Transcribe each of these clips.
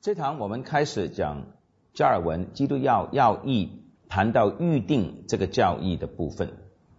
这堂我们开始讲加尔文基督教要义，谈到预定这个教义的部分。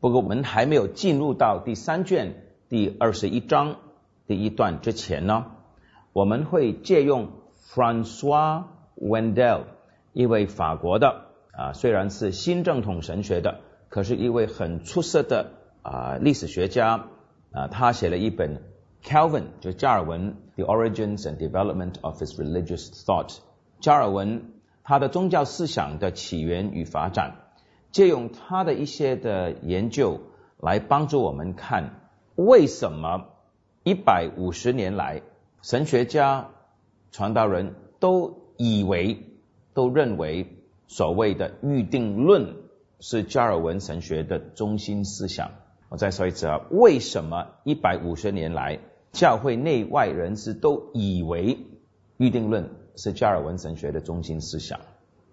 不过我们还没有进入到第三卷第二十一章第一段之前呢，我们会借用 Francois Wendel 一位法国的啊，虽然是新正统神学的，可是一位很出色的啊历史学家啊，他写了一本 Calvin 就加尔文 The Origins and Development of His Religious Thought 加尔文他的宗教思想的起源与发展。借用他的一些的研究来帮助我们看，为什么一百五十年来神学家、传道人都以为、都认为所谓的预定论是加尔文神学的中心思想。我再说一次啊，为什么一百五十年来教会内外人士都以为预定论是加尔文神学的中心思想？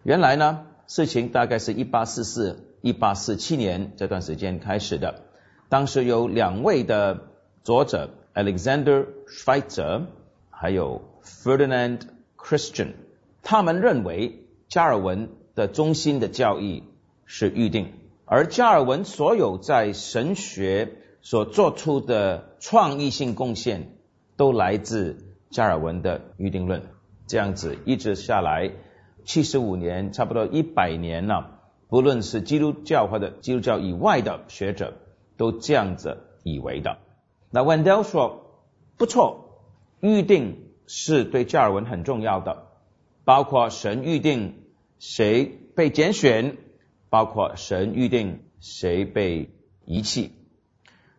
原来呢？事情大概是一八四四、一八四七年这段时间开始的。当时有两位的作者，Alexander Schweitzer 还有 Ferdinand Christian，他们认为加尔文的中心的教义是预定，而加尔文所有在神学所做出的创意性贡献，都来自加尔文的预定论。这样子一直下来。七十五年，差不多一百年了。不论是基督教或者基督教以外的学者，都这样子以为的。那 Wendell 说不错，预定是对加尔文很重要的，包括神预定谁被拣选，包括神预定谁被遗弃。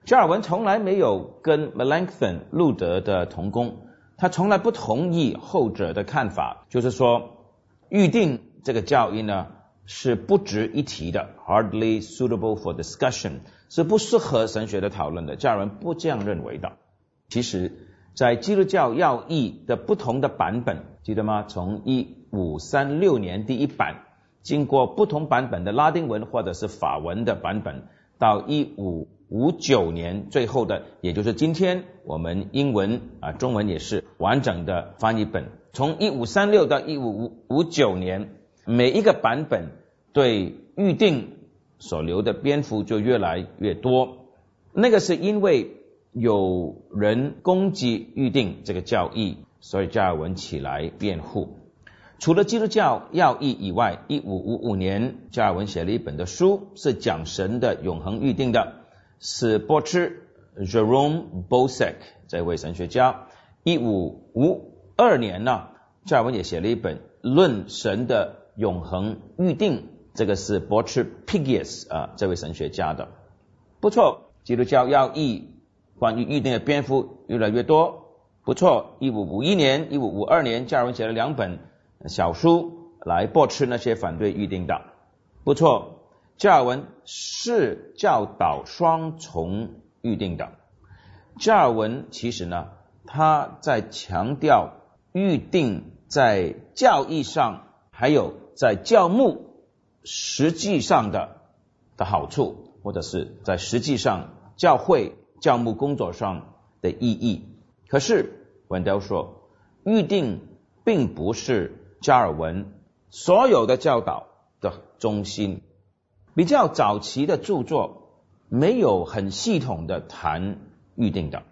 加尔文从来没有跟 Melanchthon 路德的同工，他从来不同意后者的看法，就是说。预定这个教义呢是不值一提的，hardly suitable for discussion，是不适合神学的讨论的。加尔文不这样认为的。其实，在基督教要义的不同的版本，记得吗？从一五三六年第一版，经过不同版本的拉丁文或者是法文的版本，到一五五九年最后的，也就是今天我们英文啊中文也是完整的翻译本。从一五三六到一五五五九年，每一个版本对预定所留的篇幅就越来越多。那个是因为有人攻击预定这个教义，所以加尔文起来辩护。除了基督教要义以外，一五五五年加尔文写了一本的书，是讲神的永恒预定的，是波茨 Jerome Bosek 这位神学家。一五五二年呢，加尔文也写了一本《论神的永恒预定》，这个是伯茨 Pigius 啊，这位神学家的，不错。基督教要义关于预定的篇幅越来越多，不错。一五五一年、一五五二年，加尔文写了两本小书来驳斥那些反对预定的，不错。加尔文是教导双重预定的。加尔文其实呢。他在强调预定在教义上，还有在教牧实际上的的好处，或者是在实际上教会教牧工作上的意义。可是文雕说，预定并不是加尔文所有的教导的中心。比较早期的著作没有很系统的谈预定的。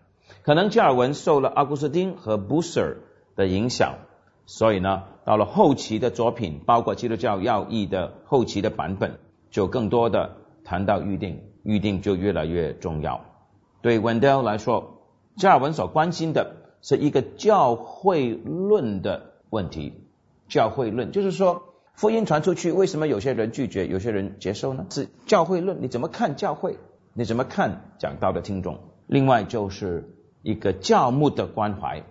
可能加尔文受了阿古斯丁和布什尔的影响，所以呢，到了后期的作品，包括基督教要义的后期的版本，就更多的谈到预定，预定就越来越重要。对 Wendell 来说，加尔文所关心的是一个教会论的问题。教会论就是说，福音传出去，为什么有些人拒绝，有些人接受呢？是教会论，你怎么看教会？你怎么看讲道的听众？另外就是。一个教牧的关怀，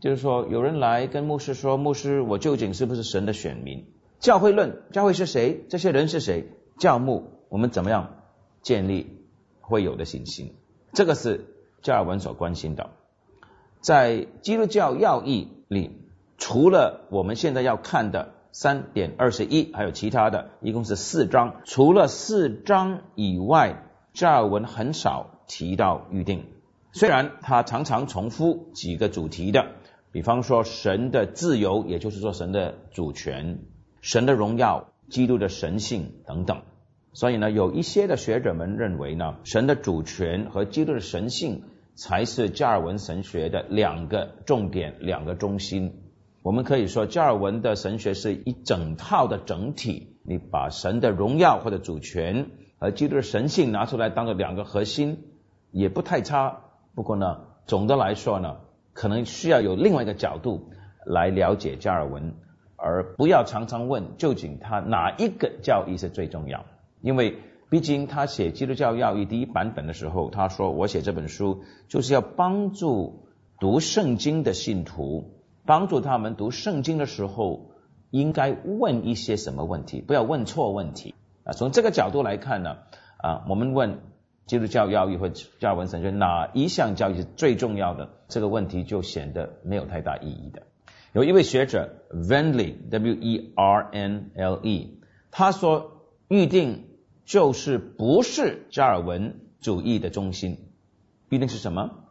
就是说，有人来跟牧师说：“牧师，我究竟是不是神的选民？”教会论，教会是谁？这些人是谁？教牧，我们怎么样建立会有的信心？这个是加尔文所关心的。在基督教要义里，除了我们现在要看的三点二十一，还有其他的，一共是四章。除了四章以外，加尔文很少提到预定。虽然他常常重复几个主题的比方说神的自由，也就是说神的主权、神的荣耀、基督的神性等等。所以呢，有一些的学者们认为呢，神的主权和基督的神性才是加尔文神学的两个重点、两个中心。我们可以说，加尔文的神学是一整套的整体。你把神的荣耀或者主权和基督的神性拿出来当做两个核心，也不太差。不过呢，总的来说呢，可能需要有另外一个角度来了解加尔文，而不要常常问究竟他哪一个教义是最重要。因为毕竟他写《基督教要义》第一版本的时候，他说我写这本书就是要帮助读圣经的信徒，帮助他们读圣经的时候应该问一些什么问题，不要问错问题啊。从这个角度来看呢，啊，我们问基督教要义或加尔文神学哪一项教义是最重要的，这个问题就显得没有太大意义的。有一位学者 Wernle W E R N L E，他说预定。就是不是加尔文主义的中心，预定是什么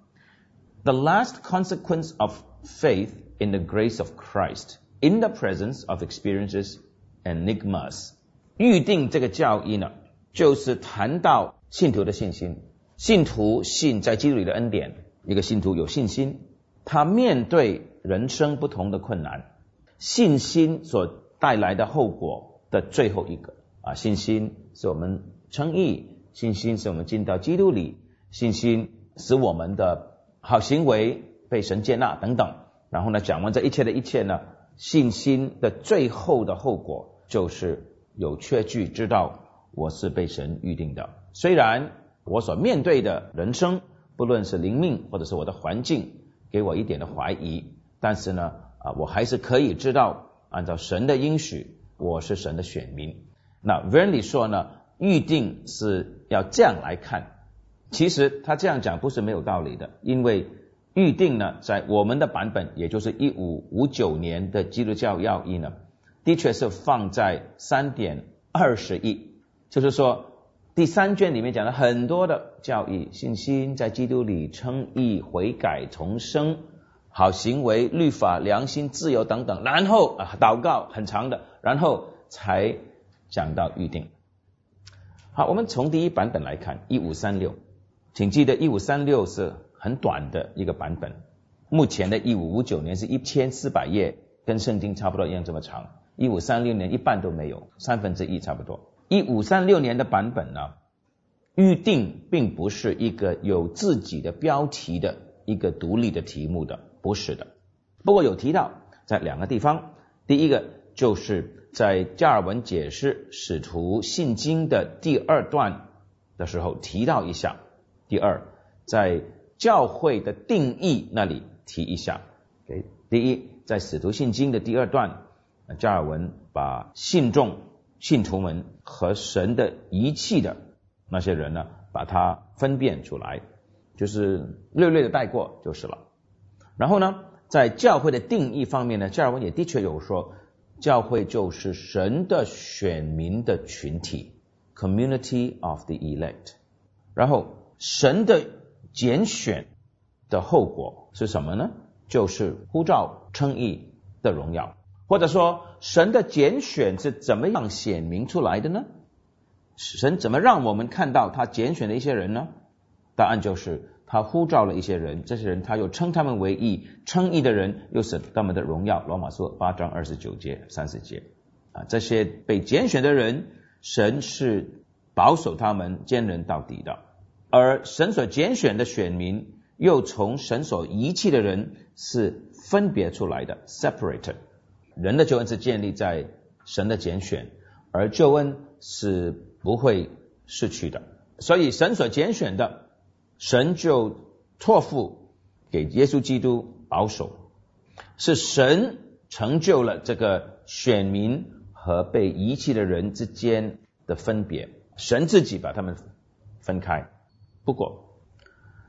？The last consequence of faith in the grace of Christ in the presence of experiences enigmas。预定这个教义呢，就是谈到信徒的信心。信徒信在基督里的恩典，一个信徒有信心，他面对人生不同的困难，信心所带来的后果的最后一个。啊，信心是我们称义，信心是我们进到基督里，信心使我们的好行为被神接纳等等。然后呢，讲完这一切的一切呢，信心的最后的后果就是有确据知道我是被神预定的。虽然我所面对的人生，不论是灵命或者是我的环境，给我一点的怀疑，但是呢，啊，我还是可以知道，按照神的应许，我是神的选民。那 Verney 说呢，预定是要这样来看，其实他这样讲不是没有道理的，因为预定呢，在我们的版本，也就是一五五九年的基督教要义呢，的确是放在三点二十一，就是说第三卷里面讲了很多的教义，信心在基督里称义、悔改、重生、好行为、律法、良心、自由等等，然后啊祷告很长的，然后才。讲到预定，好，我们从第一版本来看，一五三六，请记得一五三六是很短的一个版本。目前的一五五九年是一千四百页，跟圣经差不多一样这么长。一五三六年一半都没有，三分之一差不多。一五三六年的版本呢，预定并不是一个有自己的标题的一个独立的题目的，不是的。不过有提到在两个地方，第一个就是。在加尔文解释使徒信经的第二段的时候提到一下。第二，在教会的定义那里提一下。给第一，在使徒信经的第二段，加尔文把信众、信徒们和神的遗弃的那些人呢，把它分辨出来，就是略略的带过就是了。然后呢，在教会的定义方面呢，加尔文也的确有说。教会就是神的选民的群体，community of the elect。然后神的拣选的后果是什么呢？就是呼召称义的荣耀，或者说神的拣选是怎么样显明出来的呢？神怎么让我们看到他拣选的一些人呢？答案就是。他呼召了一些人，这些人他又称他们为义，称义的人又是他们的荣耀。罗马书八章二十九节、三十节啊，这些被拣选的人，神是保守他们坚韧到底的；而神所拣选的选民，又从神所遗弃的人是分别出来的 （separated）。人的救恩是建立在神的拣选，而救恩是不会失去的。所以神所拣选的。神就托付给耶稣基督保守，是神成就了这个选民和被遗弃的人之间的分别，神自己把他们分开。不过，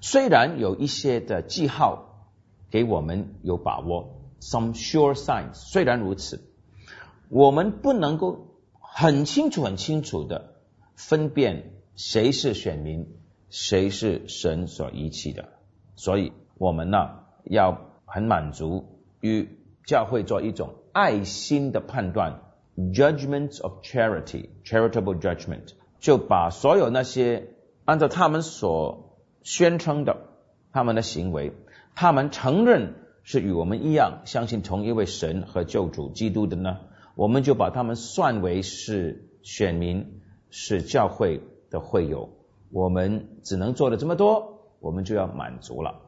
虽然有一些的记号给我们有把握，some sure signs，虽然如此，我们不能够很清楚、很清楚的分辨谁是选民。谁是神所遗弃的？所以我们呢要很满足与教会做一种爱心的判断，judgment of charity，charitable judgment，就把所有那些按照他们所宣称的他们的行为，他们承认是与我们一样相信同一位神和救主基督的呢，我们就把他们算为是选民，是教会的会友。我们只能做了这么多，我们就要满足了。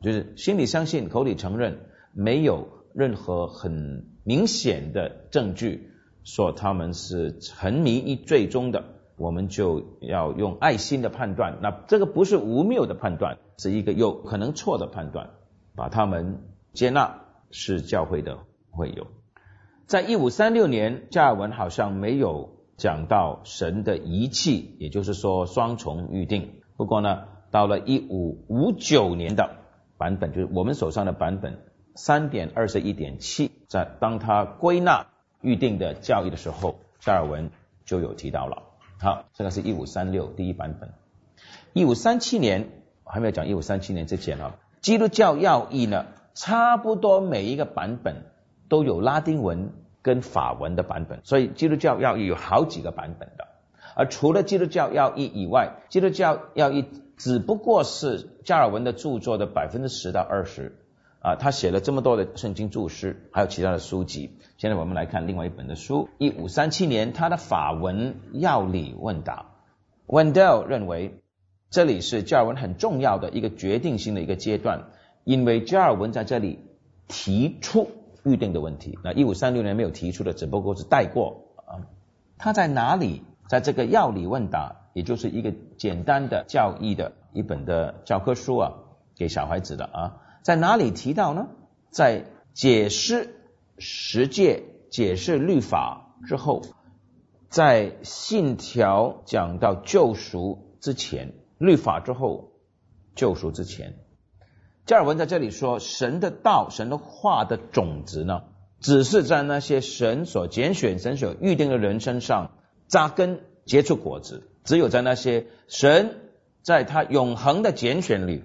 就是心里相信，口里承认，没有任何很明显的证据说他们是沉迷于最终的，我们就要用爱心的判断。那这个不是无谬的判断，是一个有可能错的判断，把他们接纳是教会的会友。在一五三六年，加尔文好像没有讲到神的遗弃，也就是说双重预定。不过呢，到了一五五九年的。版本就是我们手上的版本三点二十一点七，在当他归纳预定的教义的时候，加尔文就有提到了。好，这个是一五三六第一版本。一五三七年还没有讲一五三七年之前啊，基督教要义呢，差不多每一个版本都有拉丁文跟法文的版本，所以基督教要义有好几个版本的。而除了基督教要义以外，基督教要义。只不过是加尔文的著作的百分之十到二十啊，他写了这么多的圣经注释，还有其他的书籍。现在我们来看另外一本的书，一五三七年他的法文要理问答。Wendell 认为这里是加尔文很重要的一个决定性的一个阶段，因为加尔文在这里提出预定的问题。那一五三六年没有提出的，只不过是带过啊。他在哪里？在这个要理问答。也就是一个简单的教义的一本的教科书啊，给小孩子的啊，在哪里提到呢？在解释十诫、解释律法之后，在信条讲到救赎之前，律法之后救赎之前，加尔文在这里说，神的道、神的话的种子呢，只是在那些神所拣选、神所预定的人身上扎根、结出果子。只有在那些神在他永恒的拣选里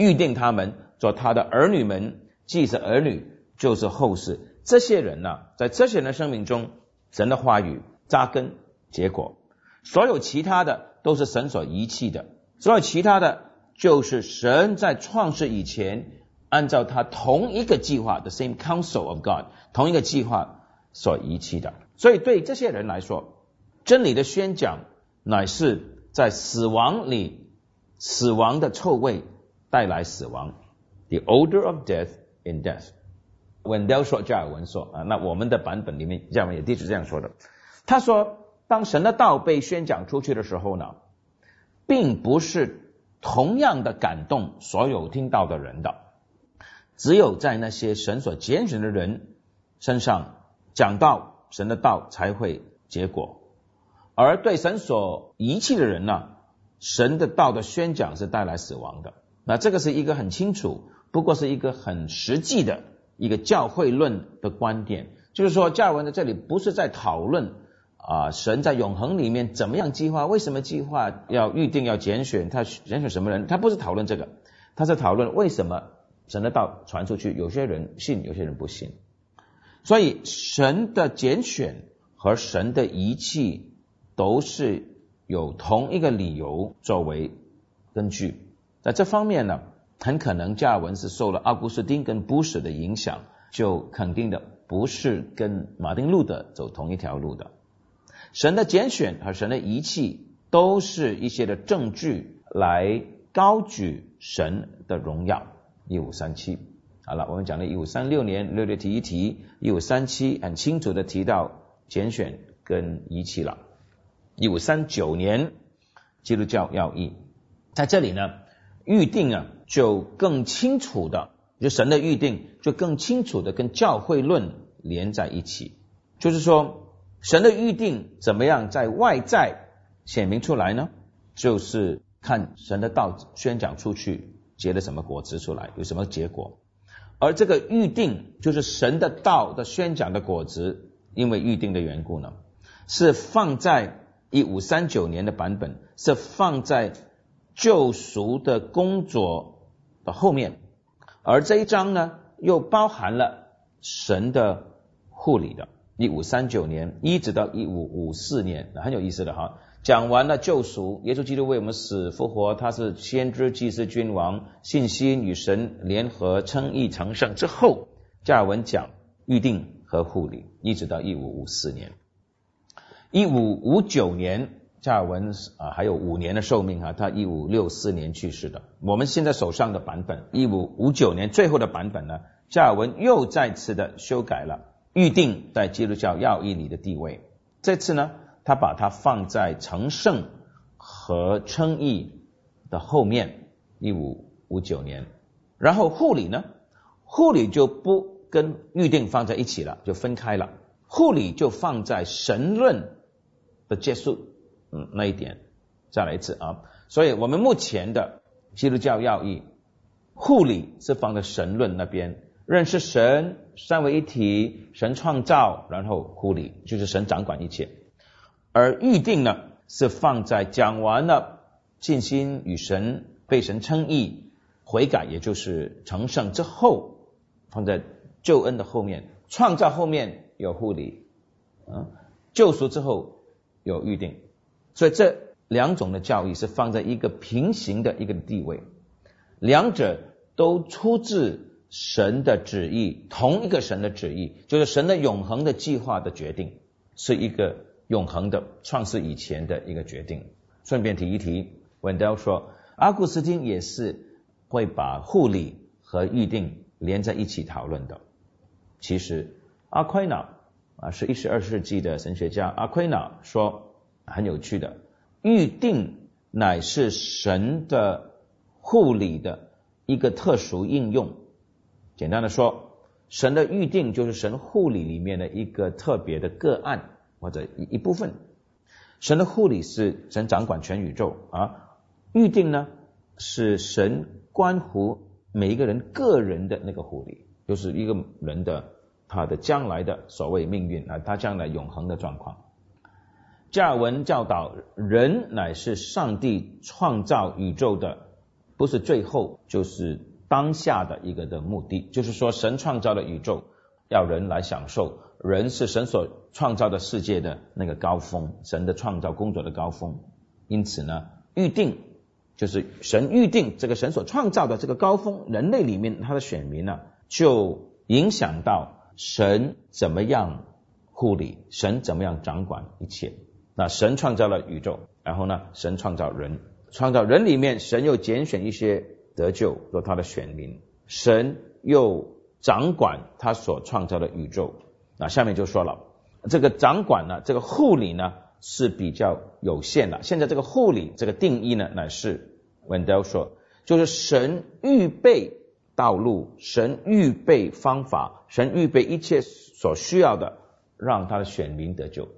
预定他们做他的儿女们，既是儿女就是后世。这些人呢，在这些人的生命中，神的话语扎根结果。所有其他的都是神所遗弃的，所有其他的就是神在创世以前按照他同一个计划 （the same counsel of God 同一个计划所遗弃的。所以对这些人来说，真理的宣讲。乃是在死亡里，死亡的臭味带来死亡，the odor of death in death。文雕说，加尔文说啊，那我们的版本里面，加尔文也的确这样说的。他说，当神的道被宣讲出去的时候呢，并不是同样的感动所有听到的人的，只有在那些神所拣选的人身上讲到神的道才会结果。而对神所遗弃的人呢，神的道的宣讲是带来死亡的。那这个是一个很清楚，不过是一个很实际的一个教会论的观点。就是说，加尔文在这里不是在讨论啊，神在永恒里面怎么样计划，为什么计划要预定要拣选他拣选什么人，他不是讨论这个，他是讨论为什么神的道传出去，有些人信，有些人不信。所以神的拣选和神的遗弃。都是有同一个理由作为根据，在这方面呢，很可能加尔文是受了奥古斯丁跟布什的影响，就肯定的不是跟马丁路德走同一条路的。神的拣选和神的遗弃都是一些的证据来高举神的荣耀。一五三七，好了，我们讲了一五三六年略略提一提，一五三七很清楚的提到拣选跟遗弃了。一五三九年，基督教要义在这里呢，预定啊就更清楚的，就神的预定就更清楚的跟教会论连在一起。就是说，神的预定怎么样在外在显明出来呢？就是看神的道宣讲出去结了什么果子出来，有什么结果。而这个预定就是神的道的宣讲的果子，因为预定的缘故呢，是放在。一五三九年的版本是放在救赎的工作的后面，而这一章呢，又包含了神的护理的。一五三九年一直到一五五四年，很有意思的哈。讲完了救赎，耶稣基督为我们死复活，他是先知、祭司、君王，信心与神联合，称义成圣之后，加尔文讲预定和护理，一直到一五五四年。一五五九年，加尔文啊还有五年的寿命啊，他一五六四年去世的。我们现在手上的版本，一五五九年最后的版本呢，加尔文又再次的修改了。预定在基督教要义里的地位，这次呢，他把它放在成圣和称义的后面，一五五九年，然后护理呢，护理就不跟预定放在一起了，就分开了，护理就放在神论的结束，嗯，那一点，再来一次啊，所以我们目前的基督教要义，护理是放在神论那边。认识神三位一体，神创造，然后护理，就是神掌管一切。而预定呢，是放在讲完了信心与神被神称义、悔改，也就是成圣之后，放在救恩的后面，创造后面有护理，啊，救赎之后有预定。所以这两种的教义是放在一个平行的一个地位，两者都出自。神的旨意，同一个神的旨意，就是神的永恒的计划的决定，是一个永恒的创世以前的一个决定。顺便提一提，文德说，阿古斯丁也是会把护理和预定连在一起讨论的。其实，阿奎那啊，是一十二世纪的神学家，阿奎那说很有趣的，预定乃是神的护理的一个特殊应用。简单的说，神的预定就是神护理里面的一个特别的个案或者一一部分。神的护理是神掌管全宇宙啊，预定呢是神关乎每一个人个人的那个护理，就是一个人的他的将来的所谓命运啊，他将来永恒的状况。加尔文教导人乃是上帝创造宇宙的，不是最后就是。当下的一个的目的，就是说神创造的宇宙要人来享受，人是神所创造的世界的那个高峰，神的创造工作的高峰。因此呢，预定就是神预定这个神所创造的这个高峰，人类里面他的选民呢，就影响到神怎么样护理，神怎么样掌管一切。那神创造了宇宙，然后呢，神创造人，创造人里面，神又拣选一些。得救做他的选民，神又掌管他所创造的宇宙。那下面就说了，这个掌管呢，这个护理呢是比较有限的。现在这个护理这个定义呢，乃是 Wendell 说，就是神预备道路，神预备方法，神预备一切所需要的，让他的选民得救。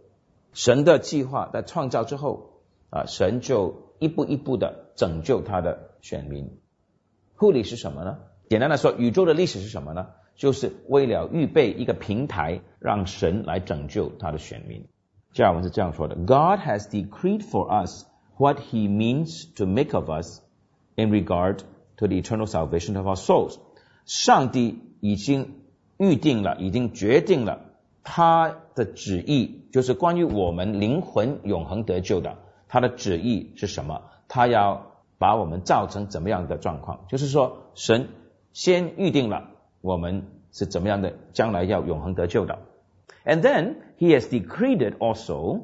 神的计划在创造之后啊，神就一步一步的拯救他的选民。护理是什么呢？简单的说，宇宙的历史是什么呢？就是为了预备一个平台，让神来拯救他的选民。加尔文是这样说的：God has decreed for us what He means to make of us in regard to the eternal salvation of our souls。上帝已经预定了，已经决定了他的旨意，就是关于我们灵魂永恒得救的。他的旨意是什么？他要。把我们造成怎么样的状况？就是说，神先预定了我们是怎么样的，将来要永恒得救的。And then He has decreed it also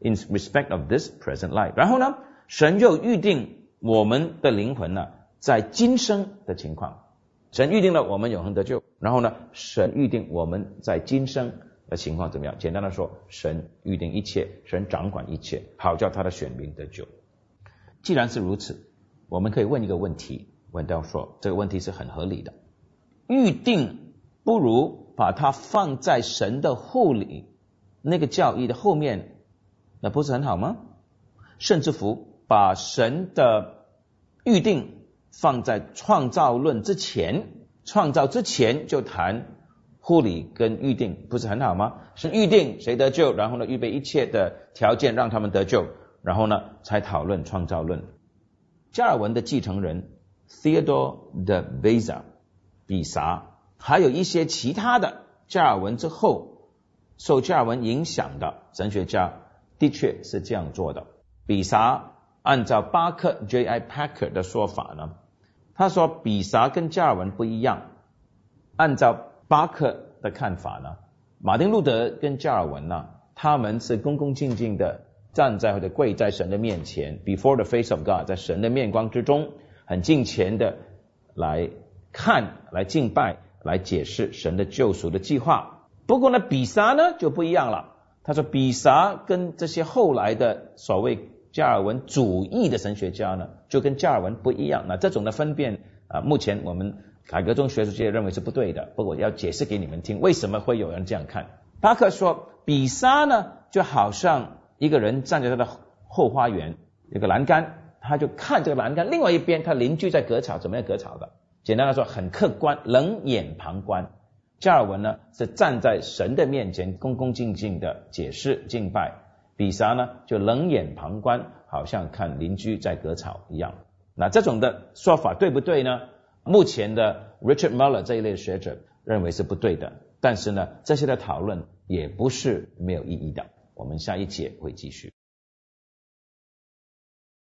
in respect of this present life。然后呢，神就预定我们的灵魂呢，在今生的情况。神预定了我们永恒得救，然后呢，神预定我们在今生的情况怎么样？简单的说，神预定一切，神掌管一切，好叫他的选民得救。既然是如此。我们可以问一个问题，文道说这个问题是很合理的。预定不如把它放在神的护理那个教义的后面，那不是很好吗？甚至乎把神的预定放在创造论之前，创造之前就谈护理跟预定，不是很好吗？是预定谁得救，然后呢预备一切的条件让他们得救，然后呢才讨论创造论。加尔文的继承人 Theodore de Beza 比萨还有一些其他的加尔文之后受加尔文影响的神学家，的确是这样做的。比萨按照巴克 J.I. Packer 的说法呢，他说比萨跟加尔文不一样。按照巴克的看法呢，马丁路德跟加尔文呢，他们是恭恭敬敬的站在或者跪在神的面前，before the face of God，在神的面光之中，很敬虔的来看、来敬拜、来解释神的救赎的计划。不过呢，比萨呢就不一样了。他说，比萨跟这些后来的所谓加尔文主义的神学家呢，就跟加尔文不一样。那这种的分辨啊，目前我们改革中学术界认为是不对的。不过我要解释给你们听，为什么会有人这样看？巴克说，比萨呢就好像一个人站在他的后花园，有个栏杆，他就看这个栏杆，另外一边他邻居在割草，怎么样割草的？简单来说，很客观，冷眼旁观。加尔文呢是站在神的面前，恭恭敬敬的解释敬拜；比萨呢就冷眼旁观，好像看邻居在割草一样。那这种的说法对不对呢？目前的 Richard Muller 这一类学者认为是不对的。但是呢，这些的讨论也不是没有意义的。我们下一节会继续。